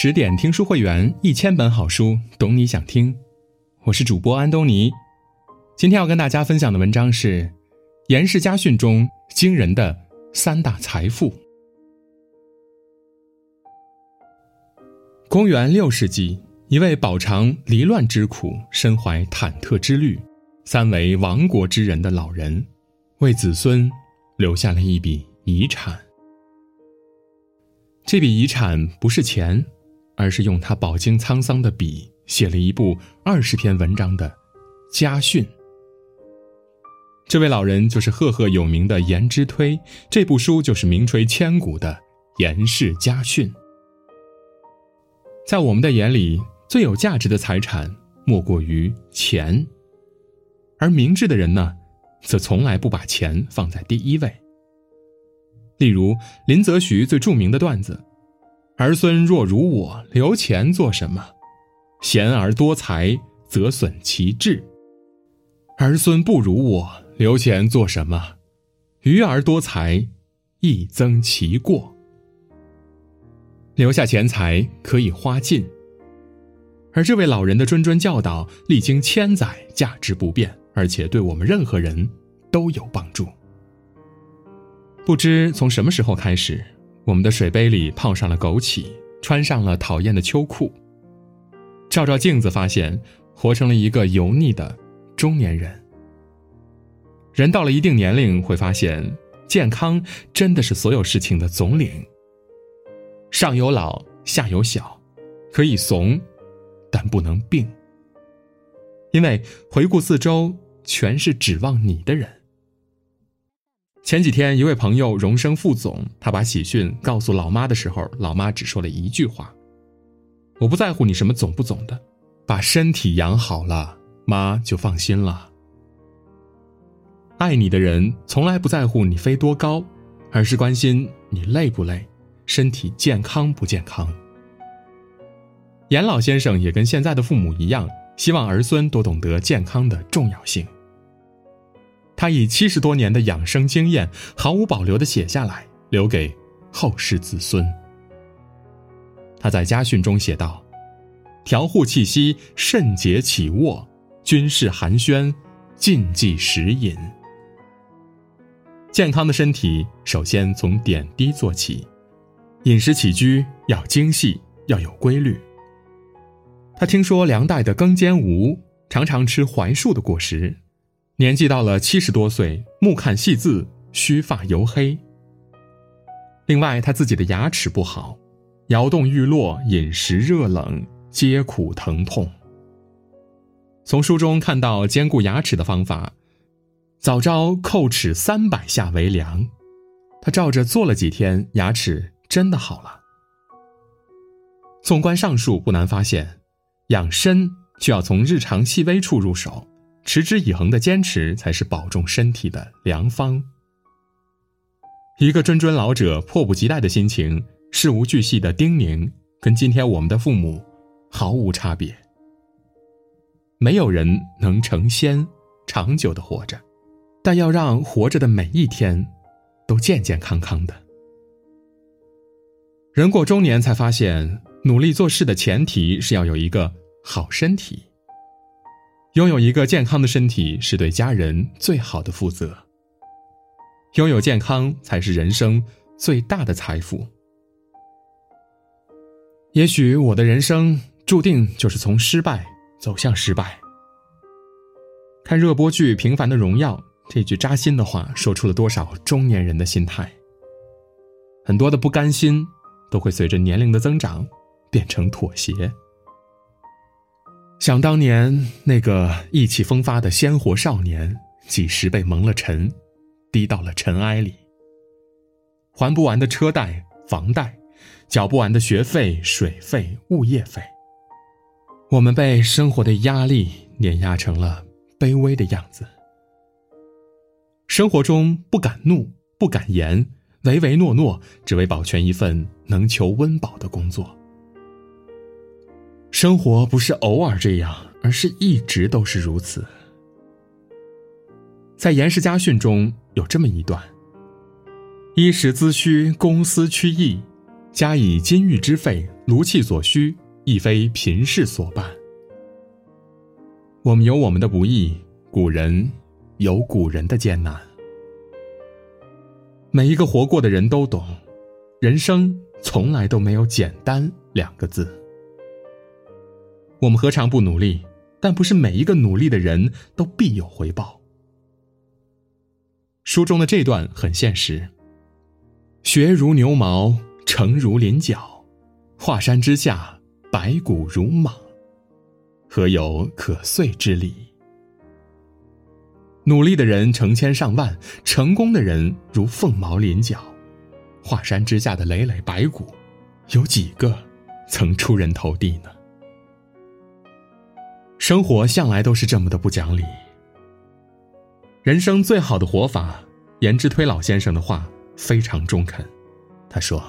十点听书会员，一千本好书，懂你想听。我是主播安东尼。今天要跟大家分享的文章是《严氏家训》中惊人的三大财富。公元六世纪，一位饱尝离乱之苦、身怀忐忑之虑、三为亡国之人的老人，为子孙留下了一笔遗产。这笔遗产不是钱，而是用他饱经沧桑的笔写了一部二十篇文章的家训。这位老人就是赫赫有名的颜之推，这部书就是名垂千古的《颜氏家训》。在我们的眼里，最有价值的财产莫过于钱，而明智的人呢，则从来不把钱放在第一位。例如林则徐最著名的段子：“儿孙若如我，留钱做什么？贤而多财，则损其志；儿孙不如我，留钱做什么？愚而多财，亦增其过。留下钱财可以花尽。”而这位老人的谆谆教导，历经千载，价值不变，而且对我们任何人都有帮助。不知从什么时候开始，我们的水杯里泡上了枸杞，穿上了讨厌的秋裤。照照镜子，发现活成了一个油腻的中年人。人到了一定年龄，会发现健康真的是所有事情的总领。上有老，下有小，可以怂，但不能病。因为回顾四周，全是指望你的人。前几天，一位朋友荣升副总，他把喜讯告诉老妈的时候，老妈只说了一句话：“我不在乎你什么总不总的，把身体养好了，妈就放心了。”爱你的人从来不在乎你飞多高，而是关心你累不累，身体健康不健康。严老先生也跟现在的父母一样，希望儿孙都懂得健康的重要性。他以七十多年的养生经验，毫无保留的写下来，留给后世子孙。他在家训中写道：“调护气息，慎节起卧；军事寒暄，禁忌食饮。”健康的身体首先从点滴做起，饮食起居要精细，要有规律。他听说梁代的更坚吴常常吃槐树的果实。年纪到了七十多岁，目看细字，须发黝黑。另外，他自己的牙齿不好，摇动欲落，饮食热冷，皆苦疼痛。从书中看到兼顾牙齿的方法，早朝叩齿三百下为良。他照着做了几天，牙齿真的好了。纵观上述，不难发现，养身就要从日常细微处入手。持之以恒的坚持才是保重身体的良方。一个谆谆老者迫不及待的心情，事无巨细的叮咛，跟今天我们的父母毫无差别。没有人能成仙，长久的活着，但要让活着的每一天都健健康康的。人过中年才发现，努力做事的前提是要有一个好身体。拥有一个健康的身体是对家人最好的负责。拥有健康才是人生最大的财富。也许我的人生注定就是从失败走向失败。看热播剧《平凡的荣耀》，这句扎心的话说出了多少中年人的心态。很多的不甘心，都会随着年龄的增长变成妥协。想当年，那个意气风发的鲜活少年，几时被蒙了尘，低到了尘埃里？还不完的车贷、房贷，缴不完的学费、水费、物业费，我们被生活的压力碾压成了卑微的样子。生活中不敢怒，不敢言，唯唯诺诺，只为保全一份能求温饱的工作。生活不是偶尔这样，而是一直都是如此。在《严氏家训》中有这么一段：“衣食资虚，公私趋易，加以金玉之费，炉气所需，亦非贫士所办。我们有我们的不易，古人有古人的艰难。每一个活过的人都懂，人生从来都没有简单两个字。我们何尝不努力？但不是每一个努力的人都必有回报。书中的这段很现实：学如牛毛，成如麟角，华山之下，白骨如蟒，何有可遂之理？努力的人成千上万，成功的人如凤毛麟角，华山之下的累累白骨，有几个曾出人头地呢？生活向来都是这么的不讲理。人生最好的活法，颜之推老先生的话非常中肯。他说：“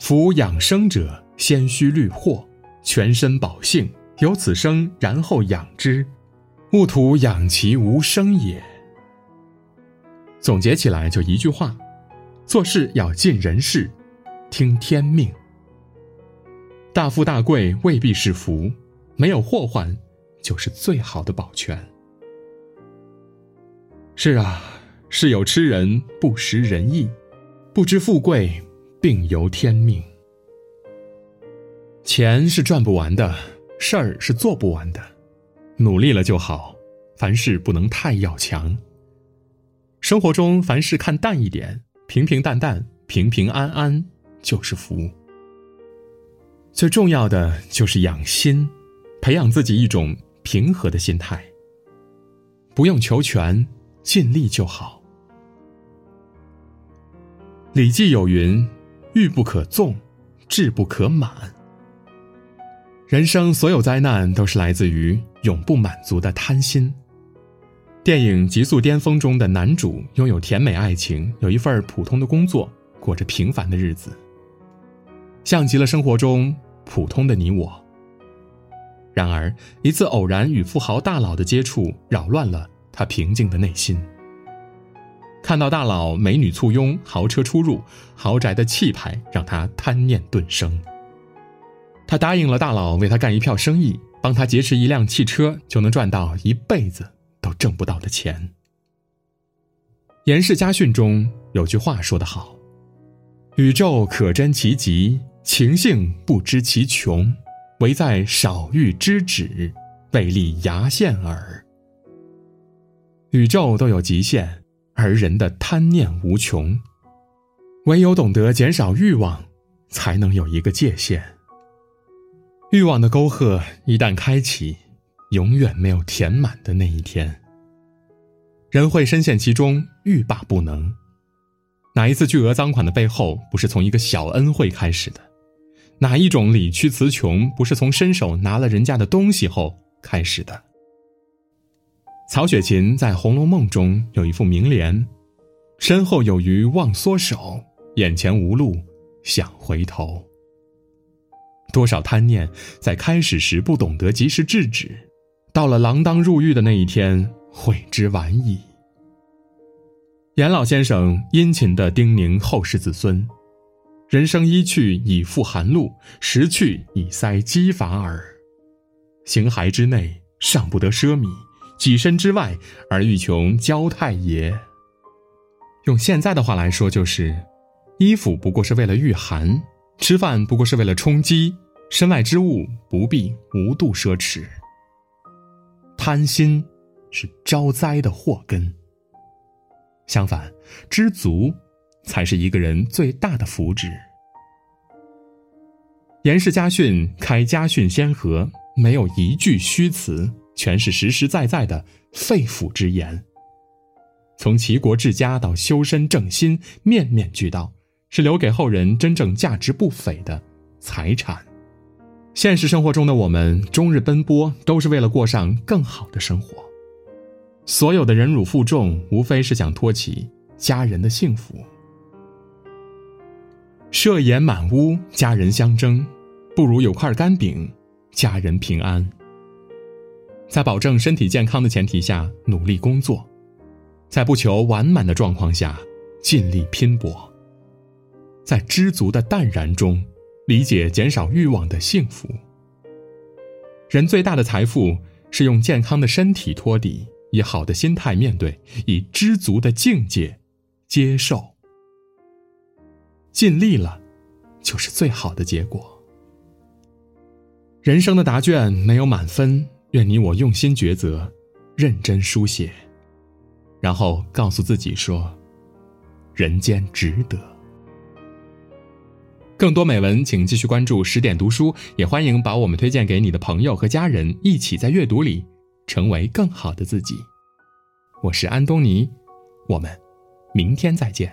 夫养生者，先须虑祸，全身保性，有此生，然后养之，勿图养其无生也。”总结起来就一句话：做事要尽人事，听天命。大富大贵未必是福。没有祸患，就是最好的保全。是啊，世有痴人不识人意，不知富贵病由天命。钱是赚不完的，事儿是做不完的，努力了就好。凡事不能太要强。生活中凡事看淡一点，平平淡淡，平平安安就是福。最重要的就是养心。培养自己一种平和的心态，不用求全，尽力就好。《礼记》有云：“欲不可纵，志不可满。”人生所有灾难都是来自于永不满足的贪心。电影《极速巅峰》中的男主拥有甜美爱情，有一份普通的工作，过着平凡的日子，像极了生活中普通的你我。然而，一次偶然与富豪大佬的接触，扰乱了他平静的内心。看到大佬美女簇拥、豪车出入、豪宅的气派，让他贪念顿生。他答应了大佬为他干一票生意，帮他劫持一辆汽车，就能赚到一辈子都挣不到的钱。《严氏家训》中有句话说得好：“宇宙可真其极，情性不知其穷。”唯在少欲之止，未立牙线耳。宇宙都有极限，而人的贪念无穷。唯有懂得减少欲望，才能有一个界限。欲望的沟壑一旦开启，永远没有填满的那一天。人会深陷其中，欲罢不能。哪一次巨额赃款的背后，不是从一个小恩惠开始的？哪一种理屈词穷，不是从伸手拿了人家的东西后开始的？曹雪芹在《红楼梦》中有一副名联：“身后有余忘缩手，眼前无路想回头。”多少贪念在开始时不懂得及时制止，到了锒铛入狱的那一天，悔之晚矣。严老先生殷勤地叮咛后世子孙。人生一去以复寒露，十去以塞饥乏耳。形骸之内尚不得奢靡，己身之外而欲穷骄态也。用现在的话来说，就是衣服不过是为了御寒，吃饭不过是为了充饥，身外之物不必无度奢侈。贪心是招灾的祸根。相反，知足。才是一个人最大的福祉。严氏家训开家训先河，没有一句虚词，全是实实在在的肺腑之言。从齐国治家到修身正心，面面俱到，是留给后人真正价值不菲的财产。现实生活中的我们，终日奔波，都是为了过上更好的生活。所有的忍辱负重，无非是想托起家人的幸福。设宴满屋，家人相争，不如有块干饼，家人平安。在保证身体健康的前提下努力工作，在不求完满的状况下尽力拼搏，在知足的淡然中理解减少欲望的幸福。人最大的财富是用健康的身体托底，以好的心态面对，以知足的境界接受。尽力了，就是最好的结果。人生的答卷没有满分，愿你我用心抉择，认真书写，然后告诉自己说：“人间值得。”更多美文，请继续关注十点读书，也欢迎把我们推荐给你的朋友和家人，一起在阅读里成为更好的自己。我是安东尼，我们明天再见。